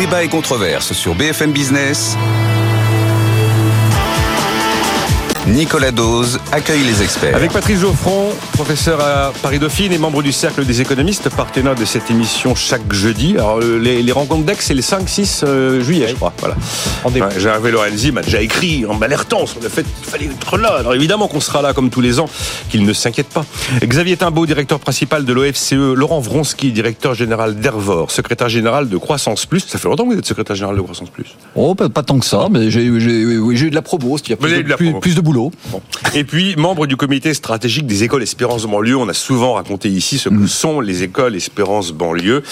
Débat et controverse sur BFM Business. Nicolas Dose accueille les experts. Avec Patrice Geoffron, professeur à Paris Dauphine et membre du Cercle des économistes, partenaire de cette émission chaque jeudi. Alors, euh, les, les rencontres d'ex, c'est les 5-6 euh, juillet, je crois. Voilà. Ouais, Gervais Lorenzi m'a déjà écrit en m'alertant sur le fait qu'il fallait être là. Alors, évidemment qu'on sera là comme tous les ans, qu'il ne s'inquiète pas. Xavier Timbaud, directeur principal de l'OFCE. Laurent Vronsky, directeur général d'Ervor, secrétaire général de Croissance Plus. Ça fait longtemps que vous êtes secrétaire général de Croissance Plus. Oh, pas, pas tant que ça, mais j'ai eu de la promo, avez plus de plus, plus boulot. Bon. Et puis, membre du comité stratégique des écoles Espérance banlieue. On a souvent raconté ici ce que sont les écoles Espérance banlieue.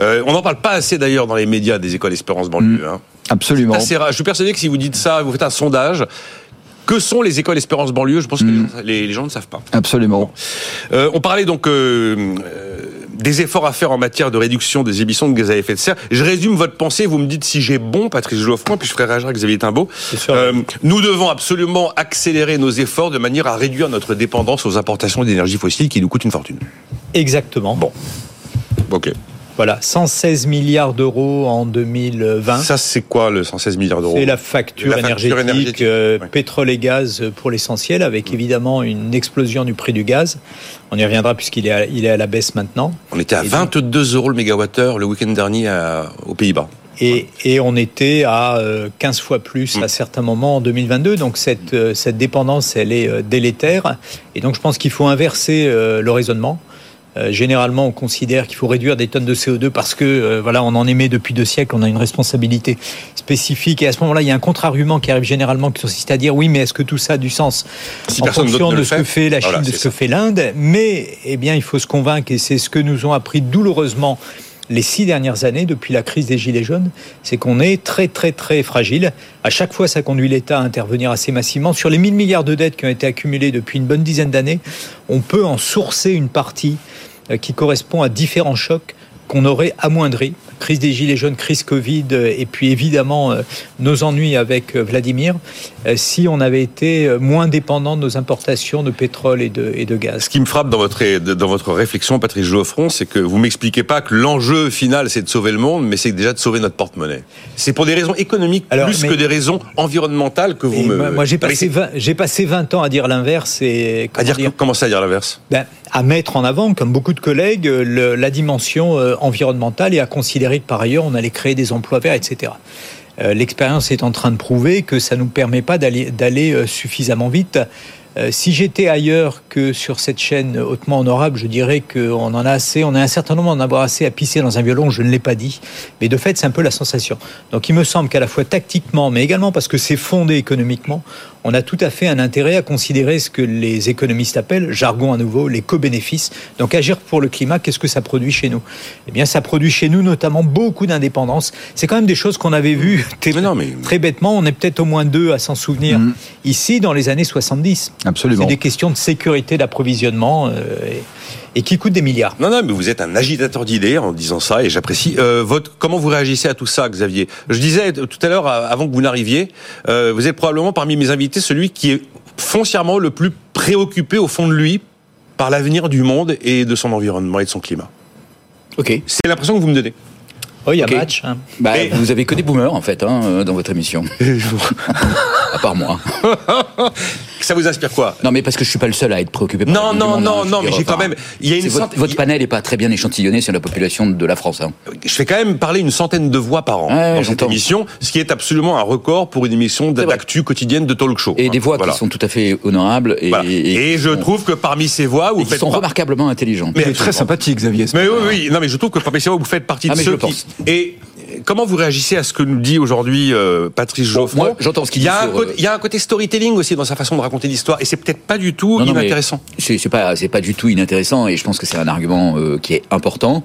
Euh, on n'en parle pas assez d'ailleurs dans les médias des écoles Espérance banlieue. hein. Absolument. Assez rare. Je suis persuadé que si vous dites ça, vous faites un sondage. Que sont les écoles Espérance banlieue? Je pense que les gens- les, les gens ne savent pas. Absolument. Euh, on parlait donc euh, des efforts à faire en matière de réduction des émissions de gaz à effet de serre. Je résume votre pensée, vous me dites si j'ai bon, Patrice Geoffroy, puis je ferai réagir Xavier Timbaud. Euh, nous devons absolument accélérer nos efforts de manière à réduire notre dépendance aux importations d'énergie fossile qui nous coûtent une fortune. Exactement. Bon. Ok. Voilà, 116 milliards d'euros en 2020. Ça, c'est quoi le 116 milliards d'euros? C'est la facture, La facture énergétique, énergétique, euh, pétrole et gaz pour l'essentiel, avec évidemment une explosion du prix du gaz. On y reviendra puisqu'il est, à- il est à la baisse maintenant. On était à Et donc- 22 euros le mégawattheure le week-end dernier à- aux Pays-Bas. Et, et on était à euh, 15 fois plus Mm. à certains moments en 2022. Donc cette, euh, cette dépendance, elle est euh, délétère. Et donc je pense qu'il faut inverser euh, le raisonnement. Euh, généralement, on considère qu'il faut réduire des tonnes de CO2 parce que euh, voilà, on en émet depuis deux siècles, on a une responsabilité spécifique. Et à ce moment-là, il y a un contre-argument qui arrive généralement qui consiste à dire oui, mais est-ce que tout ça a du sens Si en fonction de ce que fait, la Chine, voilà, de ce que fait l'Inde Mais eh bien, il faut se convaincre, et c'est ce que nous ont appris douloureusement les six dernières années, depuis la crise des Gilets jaunes, c'est qu'on est très, très, très fragile. À chaque fois, ça conduit l'État à intervenir assez massivement. Sur les 1000 milliards de dettes qui ont été accumulées depuis une bonne dizaine d'années, on peut en sourcer une partie euh, qui correspond à différents chocs qu'on aurait amoindris. Crise des Gilets jaunes, crise Covid, euh, et puis évidemment euh, nos ennuis avec Vladimir, si on avait été euh, moins dépendant de nos importations de pétrole et de, et de gaz. Ce qui me frappe dans votre, dans votre réflexion, Patrice Geoffron, c'est que vous m'expliquez pas que l'enjeu final, c'est de sauver le monde, mais c'est déjà de sauver notre porte-monnaie. C'est pour des raisons économiques Alors, plus mais- que des raisons environnementales que vous me... moi, moi, j'ai Ah, mais passé, c'est- 20 j'ai passé 20 ans à dire l'inverse et À dire, dire, comment ça à dire l'inverse? Ben, à mettre en avant, comme beaucoup de collègues, euh, le- la dimension euh, environnementale et à considérer que par ailleurs on allait créer des emplois verts, etc. Euh, L'expérience est en train de prouver que ça ne nous permet pas d'aller euh, suffisamment vite. Euh, si j'étais ailleurs que sur cette chaîne hautement honorable, je dirais qu'on en a assez, on a un certain nombre d'en avoir assez à pisser dans un violon, je ne l'ai pas dit, mais de fait c'est un peu la sensation. Donc il me semble qu'à la fois tactiquement, mais également parce que c'est fondé économiquement, on a tout à fait un intérêt à considérer ce que les économistes appellent, jargon à nouveau, les co-bénéfices. Donc agir pour le climat, qu'est-ce que ça produit chez nous? Eh bien ça produit chez nous notamment beaucoup d'indépendance. C'est quand même des choses qu'on avait vues Mais non, mais- très bêtement, on est peut-être au moins deux à s'en souvenir, ici dans les années 70. Absolument. C'est des questions de sécurité d'approvisionnement euh, et, et qui coûtent des milliards. Non, non, mais vous êtes un agitateur d'idées en disant ça, et j'apprécie. Euh, votre, comment vous réagissez à tout ça, Xavier? Je disais tout à l'heure, euh, avant que vous n'arriviez, euh, vous êtes probablement parmi mes invités celui qui est foncièrement le plus préoccupé au fond de lui par l'avenir du monde et de son environnement et de son climat. Ok. C'est l'impression que vous me donnez. Oh, il y a match. hein. Bah, Mais- Vous avez que des boomers en fait hein, dans votre émission. à part moi. Ça vous inspire quoi? Non mais parce que je suis pas le seul à être préoccupé. par Non, non, monde, non, hein, je non, mais j'ai quand même- il y a une c'est votre, centaine- votre panel est pas très bien échantillonné sur la population de la France. hein. Je fais quand même parler une centaine de voix par an dans cette émission, ce qui est absolument un record pour une émission d'actu quotidienne de talk show. Et hein. des voix Voilà. qui sont tout à fait honorables et, Voilà. et- Et je trouve que parmi ces voix, vous faites sont pas- remarquablement intelligentes. Mais très sympathique, Xavier. Mais oui, oui, non, mais je trouve que parmi ces voix, vous faites partie Ah, de ceux qui. Et comment vous réagissez à ce que nous dit aujourd'hui euh, Patrice Bon, Geoffroy? moi, j'entends ce qu'il il y a dit un sur, côté- euh, Il y a un côté storytelling aussi dans sa façon de raconter l'histoire, et c'est peut-être pas du tout Non, non, mais inintéressant. C'est pas, c'est pas du tout inintéressant et je pense que c'est un argument euh, qui est important.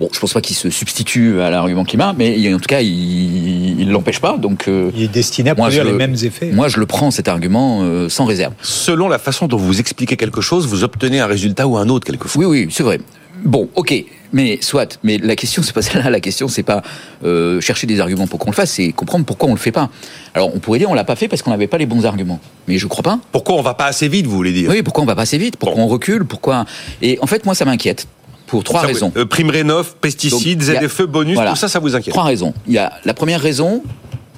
Bon, je pense pas qu'il se substitue à l'argument climat, mais il- en tout cas, il, il l'empêche pas. Donc, euh, Il est destiné à produire les le- mêmes effets. moi, je le prends cet argument euh, sans réserve. Selon la façon dont vous expliquez quelque chose, vous obtenez un résultat ou un autre quelquefois. Oui, oui, c'est vrai. Bon, ok, mais soit. Mais la question, c'est pas celle-là. La question, c'est pas euh, chercher des arguments pour qu'on le fasse, c'est comprendre pourquoi on le fait pas. Alors, on pourrait dire on l'a pas fait parce qu'on n'avait pas les bons arguments. Mais je crois pas. Pourquoi on va pas assez vite, vous voulez dire? Oui, pourquoi on va pas assez vite? Pourquoi Bon. on recule? Pourquoi? Et en fait, moi, ça m'inquiète. Pour trois raisons. Euh, prime rénov, pesticides, ZFE, bonus, tout ça, ça vous inquiète Trois raisons. Il y a la première raison,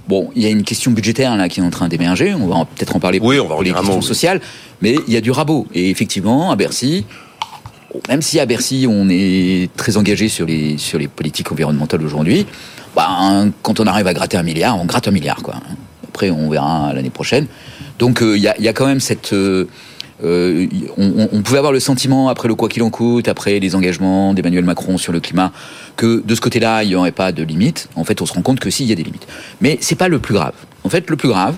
Bon, il y a une question budgétaire là qui est en train d'émerger. On va peut-être en parler oui, on va pour les questions sociales, mais il y a du rabot. Et effectivement, à Bercy, même si à Bercy on est très engagé sur les sur les politiques environnementales aujourd'hui, bah, quand on arrive à gratter un milliard, on gratte un milliard quoi. Après, on verra l'année prochaine. Donc, euh, il y, a, y, a, quand même cette euh, euh, on, on, pouvait avoir le sentiment, après le quoi qu'il en coûte, après les engagements d'Emmanuel Macron sur le climat, que de ce côté-là, il n'y aurait pas de limite. En fait, on se rend compte que si, il y a des limites. Mais c'est pas le plus grave. En fait, le plus grave,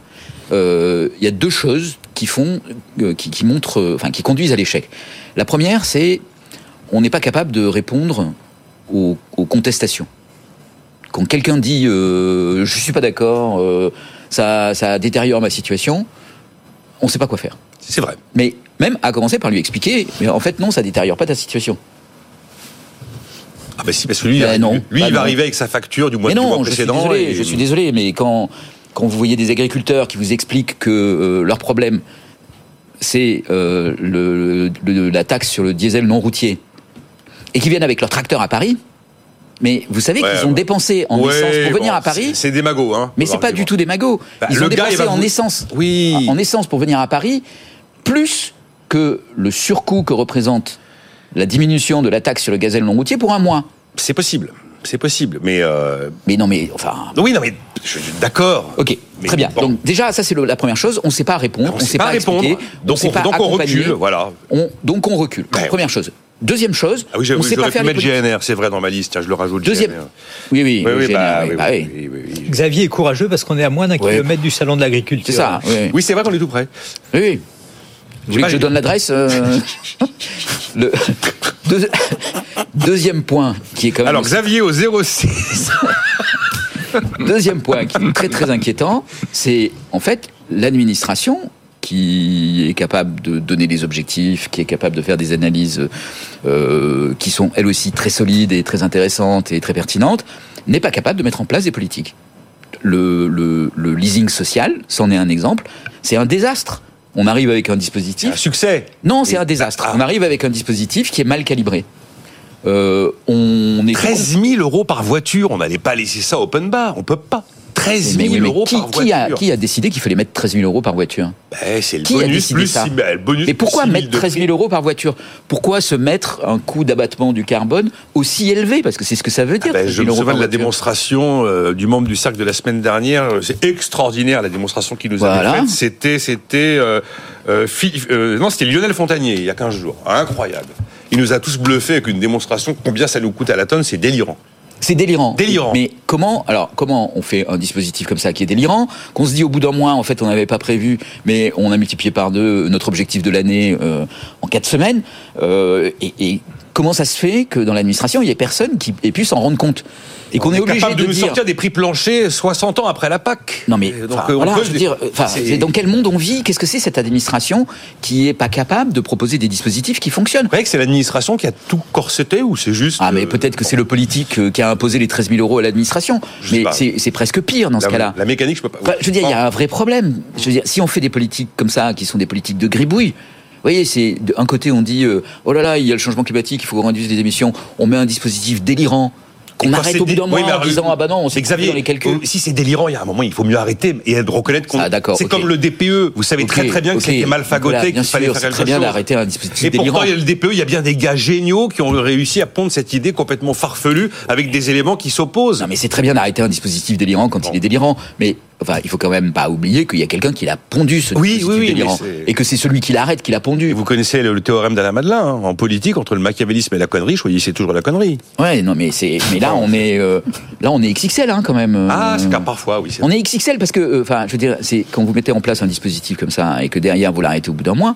euh, il y a deux choses qui font, euh, qui, qui, montrent, enfin, qui conduisent à l'échec. La première, c'est on n'est pas capable de répondre aux, aux contestations. Quand quelqu'un dit euh, je suis pas d'accord, euh, ça, ça détériore ma situation, on ne sait pas quoi faire. C'est vrai. Mais même à commencer par lui expliquer, mais en fait non, ça détériore pas ta situation. Ah bah si, parce que lui, ben non, lui il va arriver avec sa facture du mois, mais non, précédent. Je suis désolé, je suis désolé mais quand, quand vous voyez des agriculteurs qui vous expliquent que euh, leur problème, c'est euh, le, le, la taxe sur le diesel non routier, et qui viennent avec leur tracteur à Paris, mais vous savez qu'ils ont dépensé en essence pour venir à Paris. C'est des magots, hein. Mais c'est pas du tout des magots. Bah, ils ont dépensé en essence, oui. en essence pour venir à Paris, plus que le surcoût que représente la diminution de la taxe sur le gazelle non routier pour un mois. C'est possible. C'est possible, mais euh... mais non, mais enfin. Oui, non, mais je d'accord. Ok, très bien. Donc déjà, ça c'est la première chose. On ne sait pas répondre, on ne sait pas, répondre. Expliquer, donc on, donc on recule, voilà. On, donc on recule. première chose. Deuxième chose, ah oui, on sait pas faire mettre GNR, c'est vrai dans ma liste, tiens, je le rajoute. Deuxième, GNR. oui, oui, oui, bah, Xavier est courageux parce qu'on est à moins d'un kilomètre du salon de l'agriculture. C'est ça. Oui, c'est vrai qu'on est tout près. Oui. oui. Vous voulez que je donne l'adresse euh... Le Deux... deuxième point qui est quand même. Alors Xavier au 06. deuxième point qui est très très inquiétant, c'est en fait l'administration qui est capable de donner des objectifs, qui est capable de faire des analyses euh, qui sont elles aussi très solides et très intéressantes et très pertinentes, n'est pas capable de mettre en place des politiques. Le, le, le leasing social, c'en est un exemple, c'est un désastre. On arrive avec un dispositif. Un succès. Non, c'est un désastre. Ah. On arrive avec un dispositif qui est mal calibré. Euh, on est 13 000 euros par voiture. On n'allait pas laisser ça open bar. On peut pas. 13 000 mais, euros qui, par qui voiture. A, qui a décidé qu'il fallait mettre 13 000 euros par voiture? Ben, C'est le qui bonus plus ça 6 000, le bonus Mais pourquoi plus 6 mettre 13 000 euros par voiture? Pourquoi se mettre un coût d'abattement du carbone aussi élevé? Parce que c'est ce que ça veut dire. Ah ben, je me souviens de la démonstration euh, du membre du cercle de la semaine dernière. C'est extraordinaire la démonstration qu'il nous voilà. avait faite. C'était, c'était, euh, non, c'était Lionel Fontanier il y a 15 jours. Incroyable. Il nous a tous bluffé avec une démonstration. Combien ça nous coûte à la tonne C'est délirant. C'est délirant. Délirant. Mais comment, alors, comment on fait un dispositif comme ça qui est délirant, qu'on se dit au bout d'un mois, en fait, on n'avait pas prévu, mais on a multiplié par deux notre objectif de l'année euh, en quatre semaines, euh, et, et, comment ça se fait que dans l'administration, il y ait personne qui ait pu s'en rendre compte et qu'on est, est obligé capable de, de nous dire... sortir des prix planchers 60 ans après la PAC. Non mais donc, euh, voilà, je veux dire, c'est dans quel monde on vit? Qu'est-ce que c'est cette administration qui est pas capable de proposer des dispositifs qui fonctionnent? Vous croyez que c'est l'administration qui a tout corseté ou c'est juste Ah mais euh, peut-être que c'est le politique euh, qui a imposé les 13 000 euros à l'administration. Mais c'est presque pire dans la, ce cas-là. La mécanique, je peux pas. Enfin, je veux dire, il y a un vrai problème. Je veux dire, si on fait des politiques comme ça, qui sont des politiques de gribouille. Vous voyez, c'est d'un côté on dit euh, oh là là, il y a le changement climatique, il faut qu'on réduise les émissions. On met un dispositif délirant qu'on arrête au bout d'un mois oui, en disant ah bah non on s'est Xavier dans les calculs. si c'est délirant il y a un moment il faut mieux arrêter et reconnaître qu'on ah, c'est okay. comme le DPE vous savez okay, très très bien que c'était mal fagoté qu'il fallait faire quelque très bien chose d'arrêter un dispositif et délirant. pourtant il y a le DPE il y a bien des gars géniaux qui ont réussi à pondre cette idée complètement farfelue avec des éléments qui s'opposent non mais c'est très bien d'arrêter un dispositif délirant quand bon. il est délirant mais Enfin, il faut quand même pas oublier qu'il y a quelqu'un qui l'a pondu ce oui, oui, oui, délirant et que c'est celui qui l'arrête qui l'a pondu. Et vous connaissez le, le théorème d'Alain Madelin hein, en politique entre le machiavélisme et la connerie, choisissez toujours la connerie. Ouais, non mais c'est mais là on est euh, là on est XXL hein, quand même. Ah, c'est parfois oui. On est XXL parce que enfin, euh, je veux dire, c'est quand vous mettez en place un dispositif comme ça et que derrière vous l'arrêtez au bout d'un mois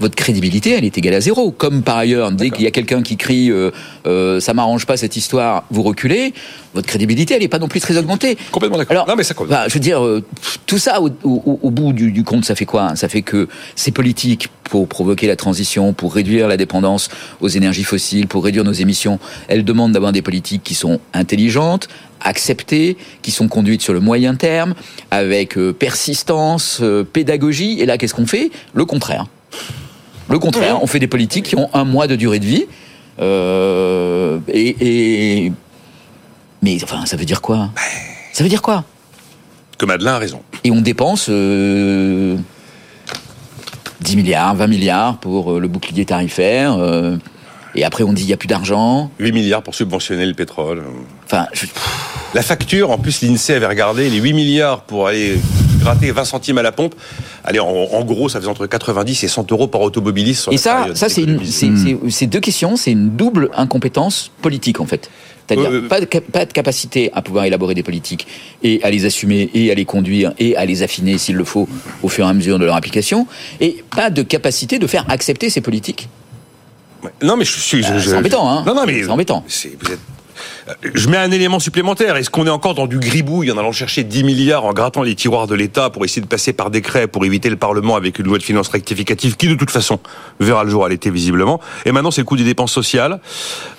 votre crédibilité, elle est égale à zéro. Comme par ailleurs, dès qu'il y a quelqu'un qui crie euh, euh, ça m'arrange pas cette histoire, vous reculez, votre crédibilité, elle n'est pas non plus très augmentée. Complètement d'accord. Non, mais ça bah, Je veux dire, euh, tout ça, au, au, au bout du, du, compte, ça fait quoi Ça fait que ces politiques, pour provoquer la transition, pour réduire la dépendance aux énergies fossiles, pour réduire nos émissions, elles demandent d'avoir des politiques qui sont intelligentes, acceptées, qui sont conduites sur le moyen terme, avec euh, persistance, euh, pédagogie. Et là, qu'est-ce qu'on fait? Le contraire. Le contraire, on fait des politiques qui ont un mois de durée de vie et, mais enfin, ça veut dire quoi? Ça veut dire quoi? Que Madeleine a raison. Et on dépense 10 milliards, 20 milliards pour le bouclier tarifaire. Et après, on dit il n'y a plus d'argent. 8 milliards pour subventionner le pétrole. Enfin, la facture, en plus, l'INSEE avait regardé les 8 milliards pour aller gratter 20 centimes à la pompe. Allez, en, gros, ça faisait entre 90 et 100 euros par automobiliste. et ça, ça c'est deux questions. C'est une double incompétence politique, en fait. C'est-à-dire euh, pas, de, pas de capacité à pouvoir élaborer des politiques et à les assumer et à les conduire et à les affiner s'il le faut au fur et à mesure de leur application, et pas de capacité de faire accepter ces politiques non, mais je suis. c'est embêtant, hein. Non, non, mais c'est embêtant. Je mets un élément supplémentaire. Est-ce qu'on est encore dans du gribouille en allant chercher 10 milliards en grattant les tiroirs de l'État pour essayer de passer par décret pour éviter le Parlement avec une loi de finances rectificative qui de toute façon verra le jour à l'été visiblement. Et maintenant c'est le coût des dépenses sociales.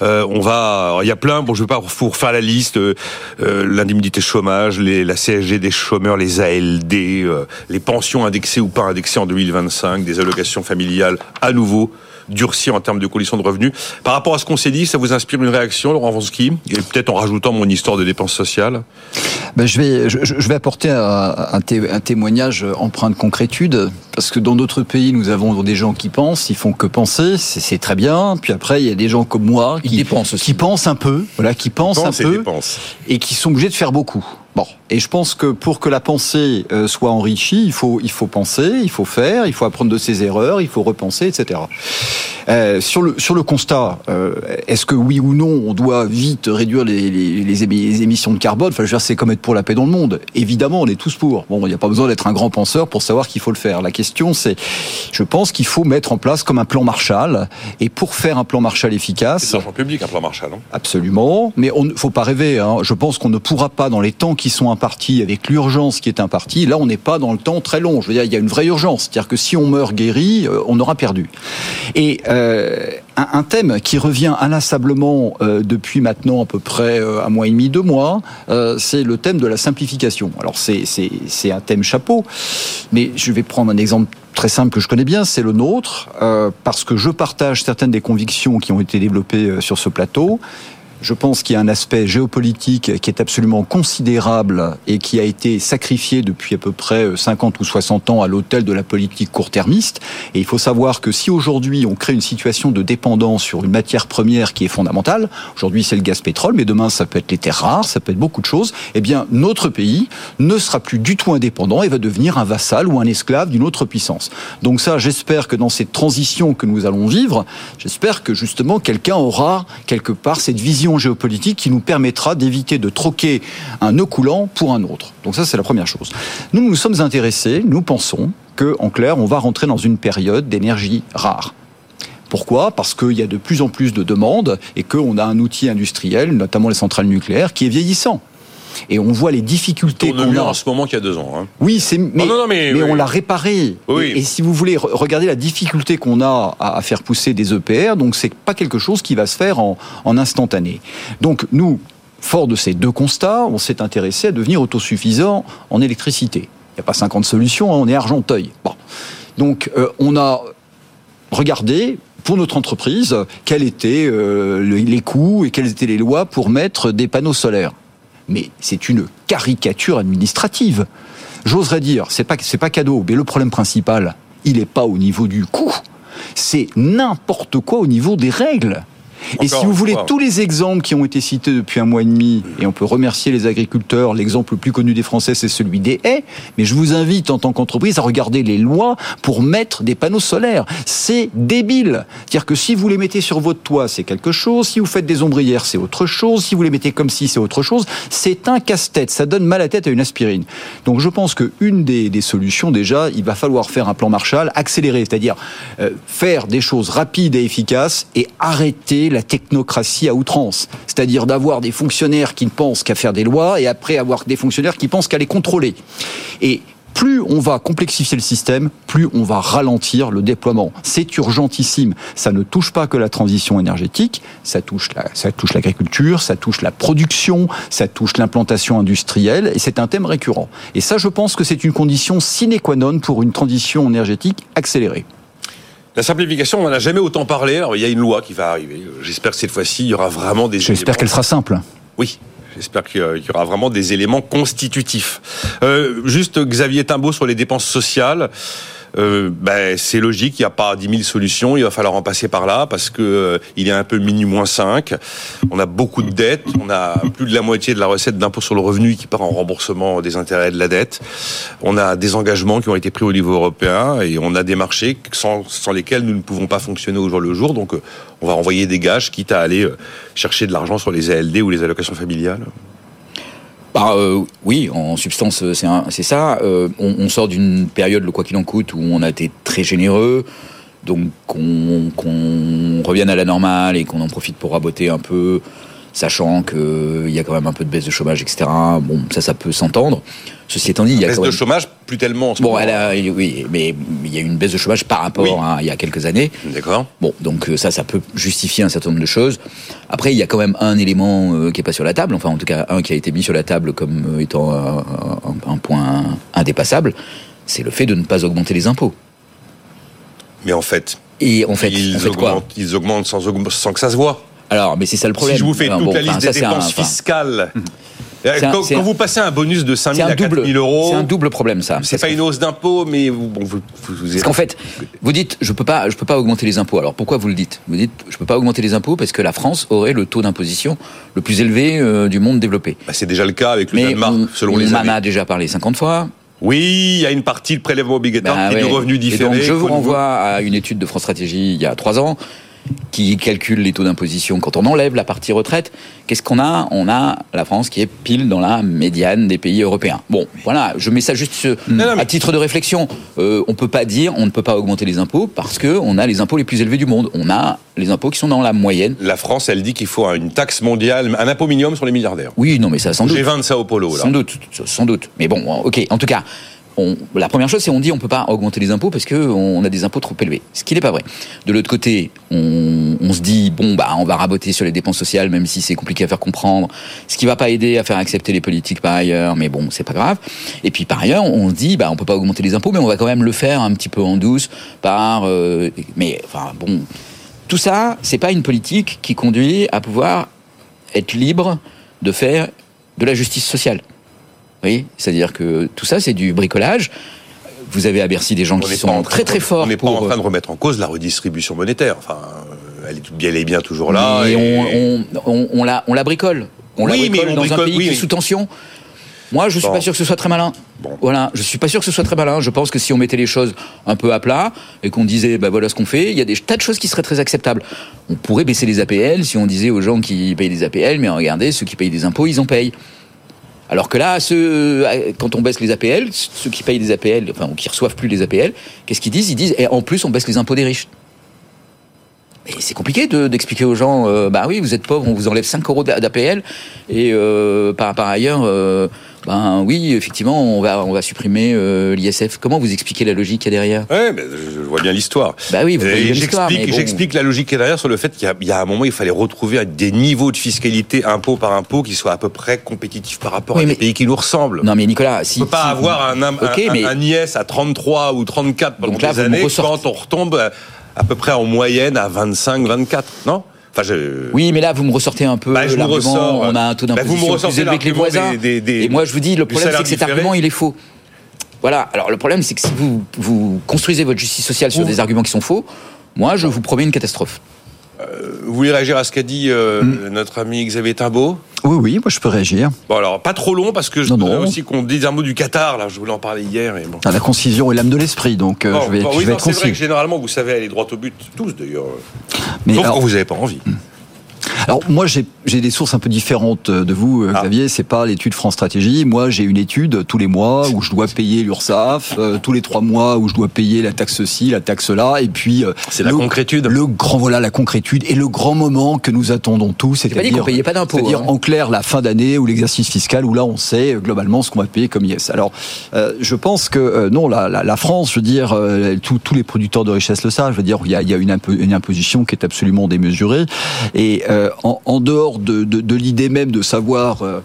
Euh, on va, il y a plein. Bon, je vais pas vous refaire la liste. Euh, euh L'indemnité chômage, la CSG des chômeurs, les ALD, euh, les pensions indexées ou pas indexées en 2025, des allocations familiales à nouveau durci en termes de conditions de revenus. Par rapport à ce qu'on s'est dit, ça vous inspire une réaction, Laurent Vonsky Et peut-être en rajoutant mon histoire de dépenses sociales ben je, vais, je, vais apporter un, témoignage empreint de concrétude, parce que dans d'autres pays, nous avons des gens qui pensent, ils font que penser, c'est très bien. Puis après, il y a des gens comme moi qui, qui pensent un peu, voilà, qui pensent un peu, et qui sont obligés de faire beaucoup. Bon, et je pense que pour que la pensée euh, soit enrichie, il faut, il faut penser, il faut faire, il faut apprendre de ses erreurs, il faut repenser, etc. Euh, sur, le, sur le constat, euh, est-ce que oui ou non, on doit vite réduire les, les, les émissions de carbone? Enfin, je veux dire, c'est comme être pour la paix dans le monde. Évidemment, on est tous pour. Bon, il n'y a pas besoin d'être un grand penseur pour savoir qu'il faut le faire. La question, c'est, je pense qu'il faut mettre en place comme un plan Marshall. Et pour faire un plan Marshall efficace... C'est l'argent public, un plan Marshall, non? Absolument. Mais on ne faut pas rêver. Hein. Je pense qu'on ne pourra pas, dans les temps qui sont impartis, avec l'urgence qui est impartie, là, on n'est pas dans le temps très long. Je veux dire, il y a une vraie urgence. C'est-à-dire que si on meurt guéri, euh, on aura perdu. Et euh, un, thème qui revient inlassablement euh, depuis maintenant à peu près un mois et demi, deux mois, c'est le thème de la simplification. Alors c'est un thème chapeau, mais je vais prendre un exemple très simple que je connais bien, c'est le nôtre, parce que je partage certaines des convictions qui ont été développées sur ce plateau. Je pense qu'il y a un aspect géopolitique qui est absolument considérable et qui a été sacrifié depuis à peu près 50 ou 60 ans à l'autel de la politique court-termiste. Et il faut savoir que si aujourd'hui on crée une situation de dépendance sur une matière première qui est fondamentale, aujourd'hui c'est le gaz pétrole, mais demain ça peut être les terres rares, ça peut être beaucoup de choses, eh bien notre pays ne sera plus du tout indépendant et va devenir un vassal ou un esclave d'une autre puissance. Donc ça, j'espère que dans cette transition que nous allons vivre, j'espère que justement quelqu'un aura quelque part cette vision géopolitique qui nous permettra d'éviter de troquer un nœud coulant pour un autre. Donc ça, c'est la première chose. Nous, nous sommes intéressés, nous pensons que, en clair, on va rentrer dans une période d'énergie rare. Pourquoi? Parce qu'il y a de plus en plus de demandes et qu'on a un outil industriel, notamment les centrales nucléaires, qui est vieillissant et on voit les difficultés qu'on a en ce moment qu'il y a deux ans. Hein. Oui, c'est mais, mais, on l'a réparé. Et, si vous voulez regarder la difficulté qu'on a à, faire pousser des EPR, donc c'est pas quelque chose qui va se faire en, instantané. Donc nous, fort de ces deux constats, on s'est intéressé à devenir autosuffisant en électricité. Il n'y a pas 50 solutions, hein, on est Argenteuil. Bon. Donc euh, on a regardé pour notre entreprise quels étaient euh, les coûts et quelles étaient les lois pour mettre des panneaux solaires mais c'est une caricature administrative. J'oserais dire, c'est pas c'est pas cadeau, mais le problème principal, il n'est pas au niveau du coût, c'est n'importe quoi au niveau des règles et si vous voulez, tous les exemples qui ont été cités depuis un mois et demi, et on peut remercier les agriculteurs, l'exemple le plus connu des Français, c'est celui des haies, mais je vous invite en tant qu'entreprise à regarder les lois pour mettre des panneaux solaires. C'est débile. C'est-à-dire que si vous les mettez sur votre toit, c'est quelque chose, si vous faites des ombrières, c'est autre chose, si vous les mettez comme si, c'est autre chose. C'est un casse-tête, ça donne mal à tête à une aspirine. Donc je pense qu'une des, des solutions, déjà, il va falloir faire un plan Marshall accéléré, c'est-à-dire euh, faire des choses rapides et efficaces et arrêter la technocratie à outrance. C'est-à-dire d'avoir des fonctionnaires qui ne pensent qu'à faire des lois et après avoir des fonctionnaires qui pensent qu'à les contrôler. Et plus on va complexifier le système, plus on va ralentir le déploiement. C'est urgentissime. Ça ne touche pas que la transition énergétique, ça touche ça touche l'agriculture, ça touche la production, ça touche l'implantation industrielle, et c'est un thème récurrent. Et ça, je pense que c'est une condition sine qua non pour une transition énergétique accélérée. La simplification, on n'en a jamais autant parlé. Alors, il y a une loi qui va arriver. J'espère que cette fois-ci, il y aura vraiment des. J'espère qu'elle sera simple. Oui, J'espère qu'il y aura vraiment des éléments constitutifs. Euh, juste Xavier Timbaud sur les dépenses sociales euh, ben, c'est logique, il n'y a pas 10 000 solutions, il va falloir en passer par là parce que euh, il est un peu mini moins 5. On a beaucoup de dettes, on a plus de la moitié de la recette d'impôt sur le revenu qui part en remboursement des intérêts de la dette. On a des engagements qui ont été pris au niveau européen et on a des marchés sans, sans lesquels nous ne pouvons pas fonctionner au jour le jour. Donc euh, on va envoyer des gages quitte à aller euh, chercher de l'argent sur les ALD ou les allocations familiales. Bah, euh, oui, en substance, c'est ça. Euh, on, on, sort d'une période, le quoi qu'il en coûte, où on a été très généreux. Donc qu'on revienne à la normale et qu'on en profite pour raboter un peu sachant qu'il y a quand même un peu de baisse de chômage, etc. Bon, ça, ça peut s'entendre. Ceci étant dit, il y a baisse quand de chômage plus tellement. En ce bon, elle a, oui, mais il y a une baisse de chômage par rapport à il y a quelques années. D'accord. Bon, donc euh, ça, ça peut justifier un certain nombre de choses. Après, il y a quand même un élément euh, qui est pas sur la table, enfin en tout cas un qui a été mis sur la table comme euh, étant un, un point indépassable, c'est le fait de ne pas augmenter les impôts. Mais en fait, et en fait, ils, en fait augmentent, quoi ils augmentent sans, sans que ça se voit. Alors, mais c'est ça le problème. Si je vous fais toute bon, la liste enfin, des ça, dépenses un, fiscales. un, quand, quand vous passez un bonus de 5 000 à 4 double, 000 euros, c'est un double problème ça. C'est pas une hausse d'impôt, mais vous, bon, vous, vous Parce qu'en fait, vous dites, je peux pas, je peux pas augmenter les impôts. Alors pourquoi vous le dites? Vous dites, je peux pas augmenter les impôts parce que la France aurait le taux d'imposition le plus élevé euh, du monde développé. Bah, c'est déjà le cas avec le mais Danemark, on, selon on les en a déjà parlé 50 fois. Oui, il y a une partie de prélèvement obligatoire Bah qui est ouais. de revenus Et donc je vous renvoie à une étude de France Stratégie il y a trois ans qui calcule les taux d'imposition quand on enlève la partie retraite. Qu'est-ce qu'on a? On a la France qui est pile dans la médiane des pays européens. Bon, voilà, je mets ça juste Non, non, mais- à titre de réflexion. Euh, on peut pas dire, on ne peut pas augmenter les impôts parce que on a les impôts les plus élevés du monde. On a les impôts qui sont dans la moyenne. La France, elle dit qu'il faut une taxe mondiale, un impôt minimum sur les milliardaires. Oui, non, mais ça sans doute. G20 de Sao Paulo, là. Sans doute, sans doute. Mais bon, ok. En tout cas, la première chose, c'est on dit on peut pas augmenter les impôts parce que on a des impôts trop élevés. Ce qui n'est pas vrai. De l'autre côté, on, on se dit bon bah on va raboter sur les dépenses sociales, même si c'est compliqué à faire comprendre. Ce qui va pas aider à faire accepter les politiques par ailleurs, mais bon, c'est pas grave. Et puis par ailleurs, on se dit bah on peut pas augmenter les impôts, mais on va quand même le faire un petit peu en douce par. euh, mais enfin bon, tout ça, c'est pas une politique qui conduit à pouvoir être libre de faire de la justice sociale. Oui, c'est-à-dire que tout ça, c'est du bricolage. Vous avez à Bercy des gens On qui sont en très très forts On n'est pas pour. en train de remettre en cause la redistribution monétaire. Enfin, euh, elle est, bien- elle est bien toujours là. mais et- on, on, on, on la, on la bricole. On la Oui, mais bricole on dans bricole- un pays oui, qui est mais- sous tension. Moi, je suis Bon. pas sûr que ce soit très malin. Bon. Voilà, je suis pas sûr que ce soit très malin. Je pense que si on mettait les choses un peu à plat et qu'on disait, bah voilà ce qu'on fait, il y a des tas de choses qui seraient très acceptables. On pourrait baisser les APL si on disait aux gens qui payent des APL, mais regardez, ceux qui payent des impôts, ils en payent. Alors que là, ceux, quand on baisse les APL, ceux qui payent des APL, enfin, ou qui reçoivent plus les APL, qu'est-ce qu'ils disent? Ils disent, et en plus, on baisse les impôts des riches. Mais c'est compliqué de- d'expliquer aux gens, euh, bah oui, vous êtes pauvre, on vous enlève 5 euros d'APL, et euh, par, ailleurs, euh, ben oui, effectivement, on va, on va supprimer euh, l'ISF. Comment vous expliquez la logique qu'il y a derrière? Ouais, mais je vois bien l'histoire. Bah oui, J'explique j'explique la logique qui est derrière sur le fait qu'il y a- y, a un moment, il fallait retrouver des niveaux de fiscalité impôt par impôt qui soient à peu près compétitifs par rapport Oui, à des pays qui nous ressemblent. Non mais Nicolas, si... On peut pas si- avoir un, un, Ok, un- mais- un IS à 33 ou 34 pendant Donc là, des années ressortez- quand on retombe à, à peu près en moyenne à 25, 24, non? Enfin, je... Oui, mais là, vous me ressortez un peu Bah, je vous l'argument, ressors, on a un taux bah, vous me d'imposition ressortez plus élevé que les voisins. des- des- des- Et moi, je vous dis, le problème, c'est que cet argument, il est faux. Voilà. Alors, le problème, c'est que si vous, vous construisez votre justice sociale sur des arguments qui sont faux, moi, je vous promets une catastrophe. Vous voulez réagir à ce qu'a dit euh, Hmm. notre ami Xavier Timbaud? Oui, oui, moi je peux réagir. Bon, alors, pas trop long, parce que je Non, voudrais non. aussi qu'on dise un mot du Qatar, là, je voulais en parler hier, bon. Ah, la concision est l'âme de l'esprit, donc euh, je vais, bon, je oui, vais être c'est vrai concis. que généralement, vous savez aller droit au but, tous d'ailleurs. Mais Sauf alors- quand vous n'avez pas envie. Alors moi j'ai des sources un peu différentes de vous euh, Ah. Xavier, c'est pas l'étude France Stratégie. Moi j'ai une étude tous les mois où je dois payer l'URSSAF, euh, tous les trois mois où je dois payer la taxe ci, la taxe là, et puis euh, C'est la concrétude. Le grand voilà la concrétude et le grand moment que nous attendons tous, c'est-à-dire payait pas d'impôts, c'est-à-dire hein. en clair la fin d'année ou l'exercice fiscal où là on sait euh, globalement ce qu'on va payer comme IS. Alors euh, je pense que euh, non la, la, la France, je veux dire euh, tous- tous les producteurs de richesse le savent. Je veux dire il y a, il y a une, impo- une imposition qui est absolument démesurée et euh, en, dehors de, de, de l'idée même de savoir euh,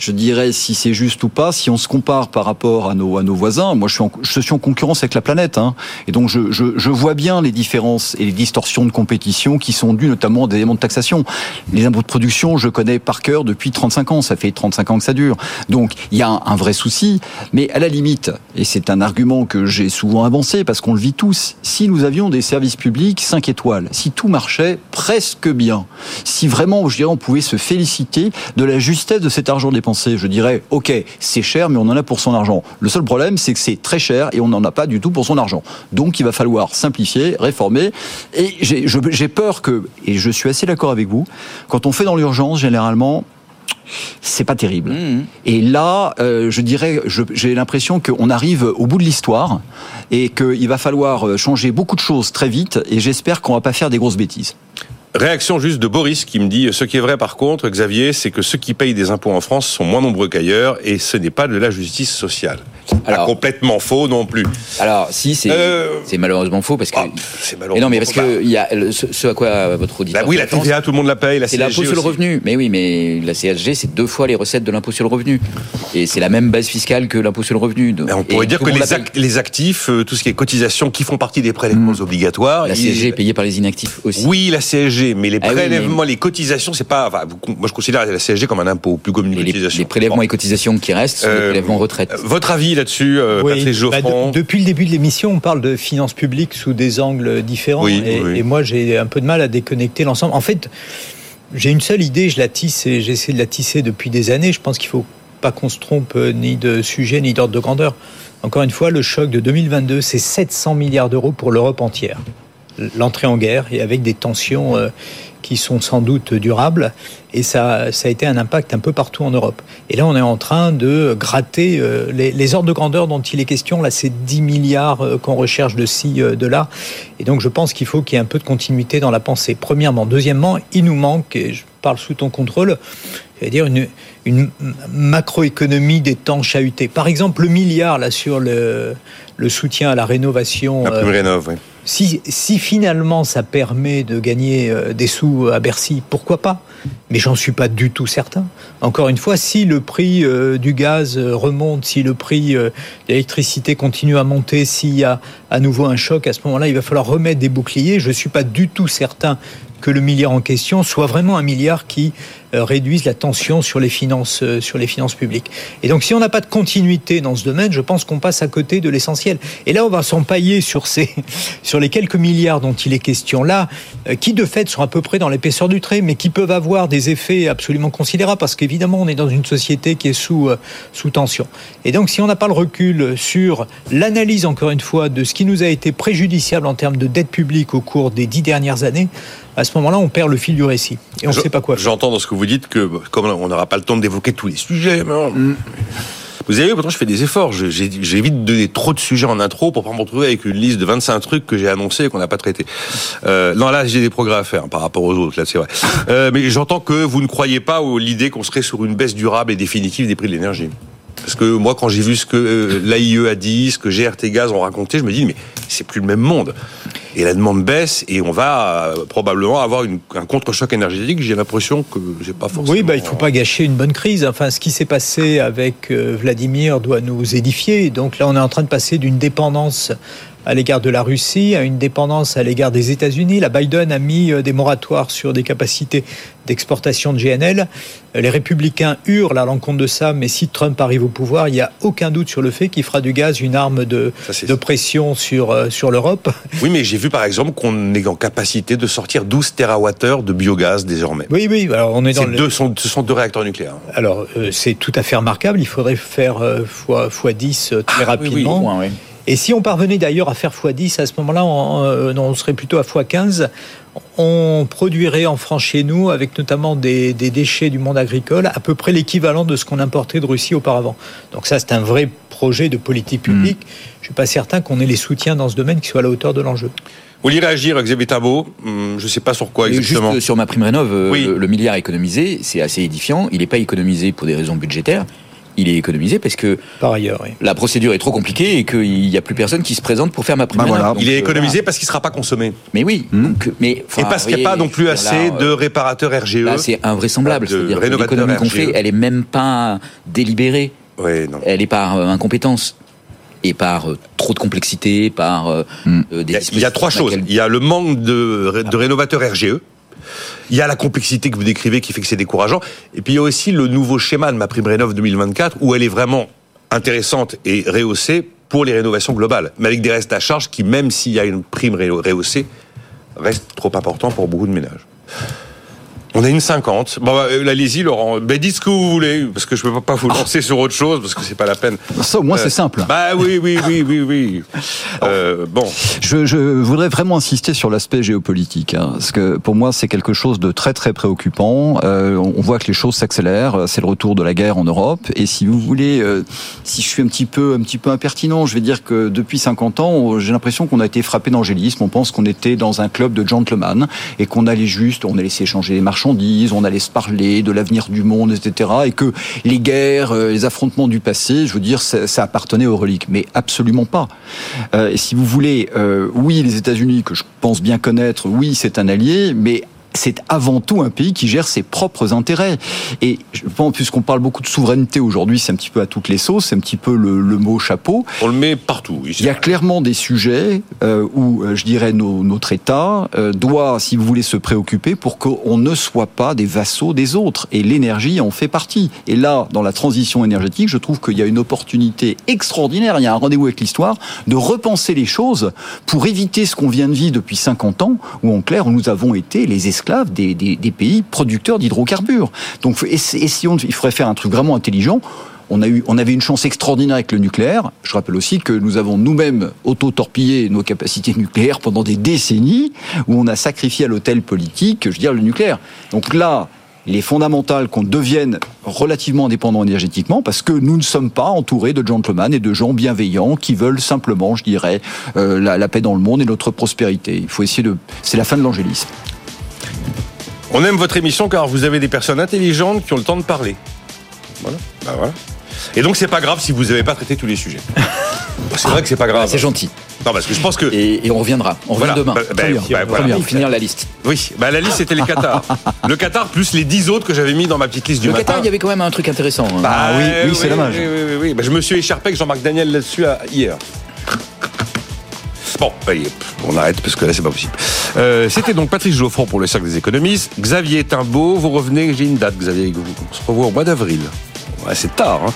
je dirais, si c'est juste ou pas. Si on se compare par rapport à nos, à nos voisins, moi je suis en, je suis en concurrence avec la planète. Hein, et donc je, je, je, vois bien les différences et les distorsions de compétition qui sont dues notamment à des éléments de taxation. Les impôts de production, je connais par cœur depuis 35 ans. Ça fait 35 ans que ça dure. Donc il y a un, vrai souci. Mais à la limite, et c'est un argument que j'ai souvent avancé parce qu'on le vit tous, si nous avions des services publics 5 étoiles, si tout marchait presque bien, si vraiment, je dirais, on pouvait se féliciter de la justesse de cet argent dépensé. Je dirais, ok, c'est cher, mais on en a pour son argent. Le seul problème, c'est que c'est très cher et on n'en a pas du tout pour son argent. Donc, il va falloir simplifier, réformer. Et j'ai peur que, et je suis assez d'accord avec vous, quand on fait dans l'urgence, généralement, c'est pas terrible. Mmh. Et là, euh, je dirais, j'ai l'impression qu'on arrive au bout de l'histoire et qu'il va falloir euh, changer beaucoup de choses très vite. Et j'espère qu'on va pas faire des grosses bêtises. Réaction juste de Boris qui me dit ce qui est vrai par contre, Xavier, c'est que ceux qui payent des impôts en France sont moins nombreux qu'ailleurs et ce n'est pas de la justice sociale. Alors, complètement faux non plus. Alors si c'est euh, malheureusement faux parce que ah, c'est malheureusement. non mais parce que il y a ce à quoi votre auditeur. Bah oui la TVA tout le monde la paye la C'est l'impôt sur le revenu. Mais oui mais la CSG c'est deux fois les recettes de l'impôt sur le revenu et c'est la même base fiscale que l'impôt sur le revenu. on pourrait dire que les, actifs euh, tout ce qui est cotisation qui font partie des prélèvements hmm. obligatoires. La CSG est payée par les inactifs aussi. Oui la CSG mais les ah prélèvements les cotisations c'est pas moi je considère la CSG comme un impôt plus comme une cotisation. Les prélèvements et cotisations qui restent sont des euh, prélèvements retraite. Votre avis là-dessus bah, depuis le début de l'émission, on parle de finances publiques sous des angles différents. et, moi, j'ai un peu de mal à déconnecter l'ensemble. En fait, j'ai une seule idée, je la tisse et j'essaie de la tisser depuis des années. Je pense qu'il faut pas qu'on se trompe euh, ni de sujet ni d'ordre de grandeur. Encore une fois, le choc de 2022, c'est 700 milliards d'euros pour l'Europe entière. L'entrée en guerre et avec des tensions euh, qui sont sans doute durables. Et ça, ça a été un impact un peu partout en Europe. Et là, on est en train de gratter euh, les, ordres de grandeur dont il est question. Là, c'est 10 milliards euh, qu'on recherche de ci, euh, de là. Et donc, je pense qu'il faut qu'il y ait un peu de continuité dans la pensée. Premièrement. Deuxièmement, il nous manque, et je parle sous ton contrôle, dire une, une macroéconomie des temps chahutés. Par exemple, le milliard là sur le, le soutien à la rénovation. La rénove, oui si, finalement ça permet de gagner euh, des sous à Bercy, pourquoi pas? Mais j'en suis pas du tout certain. Encore une fois, si le prix euh, du gaz euh, remonte, si le prix de l'électricité continue à monter, s'il y a à nouveau un choc, à ce moment-là, il va falloir remettre des boucliers. Je suis pas du tout certain que le milliard en question soit vraiment un milliard qui euh, réduise la tension sur les finances euh, sur les finances publiques. Et donc si on n'a pas de continuité dans ce domaine, je pense qu'on passe à côté de l'essentiel. Et là on va s'empailler sur ces sur les quelques milliards dont il est question là, euh, qui de fait sont à peu près dans l'épaisseur du trait, mais qui peuvent avoir des effets absolument considérables parce qu'évidemment on est dans une société qui est sous sous tension. Et donc si on n'a pas le recul sur l'analyse encore une fois de ce qui nous a été préjudiciable en termes de dette publique au cours des dix dernières années, à ce moment-là, on perd le fil du récit et on ne sait pas quoi faire. J'entends dans ce que vous dites que, comme on n'aura pas le temps d'évoquer tous les sujets, mm. Vous avez vu, pourtant je fais des efforts. J'évite de donner trop de sujets en intro pour pas me retrouver avec une liste de 25 trucs que j'ai annoncés et qu'on n'a pas traités. Euh, non, là j'ai des progrès à faire par rapport aux autres, là c'est vrai. Euh, mais j'entends que vous ne croyez pas à l'idée qu'on serait sur une baisse durable et définitive des prix de l'énergie. Parce que moi, quand j'ai vu ce que euh, l'AIE a dit, ce que GRT Gaz ont raconté, je me dis, mais c'est plus le même monde. Et la demande baisse et on va euh, probablement avoir un contre-choc énergétique. J'ai l'impression que j'ai pas forcément. Oui, bah, il faut pas gâcher une bonne crise. Enfin, ce qui s'est passé avec euh, Vladimir doit nous édifier. Donc là, on est en train de passer d'une dépendance à l'égard de la Russie, à une dépendance à l'égard des États-Unis. La Biden a mis euh, des moratoires sur des capacités d'exportation de GNL. Euh, les républicains hurlent à l'encontre de ça, mais si Trump arrive au pouvoir, il n'y a aucun doute sur le fait qu'il fera du gaz une arme de, de pression sur, euh, sur l'Europe. Oui, mais j'ai vu par exemple qu'on est en capacité de sortir 12 TWh de biogaz désormais. Oui, oui. Alors on est dans deux, ce sont deux réacteurs nucléaires. Alors c'est tout à fait remarquable. Il faudrait faire fois, fois 10 très ah, rapidement. Oui, et si on parvenait d'ailleurs à faire x10, à ce moment-là, on, euh, on, serait plutôt à x15. On produirait en France chez nous, avec notamment des, déchets du monde agricole, à peu près l'équivalent de ce qu'on importait de Russie auparavant. Donc ça, c'est un vrai projet de politique publique. Hmm. Je ne suis pas certain qu'on ait les soutiens dans ce domaine qui soient à la hauteur de l'enjeu. Vous voulez réagir, Xavier Tabot hmm, Je ne sais pas sur quoi exactement. Juste sur ma prime rénov, euh, le, milliard économisé, c'est assez édifiant. Il n'est pas économisé pour des raisons budgétaires il est économisé parce que Par ailleurs, la procédure est trop compliquée et qu'il n'y a plus personne qui se présente pour faire ma prime. Bah il est euh, économisé parce qu'il ne sera pas consommé. Mais oui. Hmm. mais, et parce qu'il n'y a pas non plus assez de réparateurs RGE. c'est invraisemblable. C'est-à-dire que l'économie qu'on fait, elle est même pas délibérée. non. Elle est par incompétence et par trop de complexité, par hmm. des Il y a trois choses. Il y a le manque de, de rénovateurs RGE. Il y a la complexité que vous décrivez qui fait que c'est décourageant. Et puis il y a aussi le nouveau schéma de ma prime rénov 2024 où elle est vraiment intéressante et rehaussée pour les rénovations globales, mais avec des restes à charge qui, même s'il y a une prime rehaussée, restent trop importants pour beaucoup de ménages. On a une 50. Bon, bah, euh, allez-y, Laurent. Ben, dites ce que vous voulez, parce que je ne peux pas vous lancer sur autre chose, parce que c'est pas la peine. Ça, au moins, c'est euh, simple. Bah oui, oui, oui, oui, oui. Euh, bon. Je, je, voudrais vraiment insister sur l'aspect géopolitique, hein, parce que pour moi, c'est quelque chose de très, très préoccupant. Euh, on voit que les choses s'accélèrent. C'est le retour de la guerre en Europe. Et si vous voulez, si je suis un petit peu, un petit peu impertinent, je vais dire que depuis 50 ans, j'ai l'impression qu'on a été frappé d'angélisme. On pense qu'on était dans un club de gentlemen et qu'on allait juste, on a laissé échanger les on allait se parler de l'avenir du monde, etc. Et que les guerres, euh, les affrontements du passé, je veux dire, ça, appartenait aux reliques. Mais absolument pas. Euh, et si vous voulez, euh, oui, les États-Unis, que je pense bien connaître, oui, c'est un allié, mais c'est avant tout un pays qui gère ses propres intérêts. Et je pense, puisqu'on parle beaucoup de souveraineté aujourd'hui, c'est un petit peu à toutes les sauces, c'est un petit peu le, mot chapeau. On le met partout. Il y a clairement des sujets euh, où, euh, je dirais, notre État euh, doit, si vous voulez, se préoccuper pour qu'on ne soit pas des vassaux des autres. Et l'énergie en fait partie. Et là, dans la transition énergétique, je trouve qu'il y a une opportunité extraordinaire, il y a un rendez-vous avec l'histoire, de repenser les choses pour éviter ce qu'on vient de vivre depuis 50 ans, où en clair, nous avons été les esclaves des, pays producteurs d'hydrocarbures. Donc, essayons, il faudrait faire un truc vraiment intelligent. On, a eu, on avait une chance extraordinaire avec le nucléaire. Je rappelle aussi que nous avons nous-mêmes auto-torpillé nos capacités nucléaires pendant des décennies, où on a sacrifié à l'hôtel politique, je veux le nucléaire. Donc là, il est fondamental qu'on devienne relativement indépendant énergétiquement parce que nous ne sommes pas entourés de gentlemen et de gens bienveillants qui veulent simplement, je dirais, euh, la, la, paix dans le monde et notre prospérité. Il faut essayer de. C'est la fin de l'angélisme. On aime votre émission car vous avez des personnes intelligentes qui ont le temps de parler. Voilà. Bah voilà. Et donc c'est pas grave si vous n'avez pas traité tous les sujets. c'est vrai que c'est pas grave. C'est gentil. Non, parce que je pense que. Et, on reviendra. On revient demain. Bah, bah, bah, voilà. finir la liste. Oui, bah, la liste c'était les Qatar. le Qatar plus les 10 autres que j'avais mis dans ma petite liste du matin. Le Qatar, il y avait quand même un truc intéressant. Hein. Bah, oui, oui, c'est dommage. Oui, oui, oui. oui. je me suis écharpé avec Jean-Marc Daniel là-dessus hier. Bon, on arrête parce que là c'est pas possible. Euh, c'était donc Patrice Geoffrand pour le cercle des économistes. Xavier Timbaud, vous revenez, j'ai une date Xavier, on se revoit au mois d'avril. Ouais, c'est tard. Hein.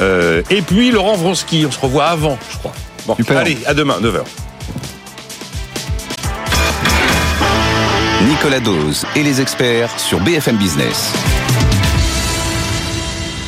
Euh, et puis Laurent Vronsky, on se revoit avant, je crois. Bon, allez, à demain, 9h. Nicolas Dose et les experts sur BFM Business.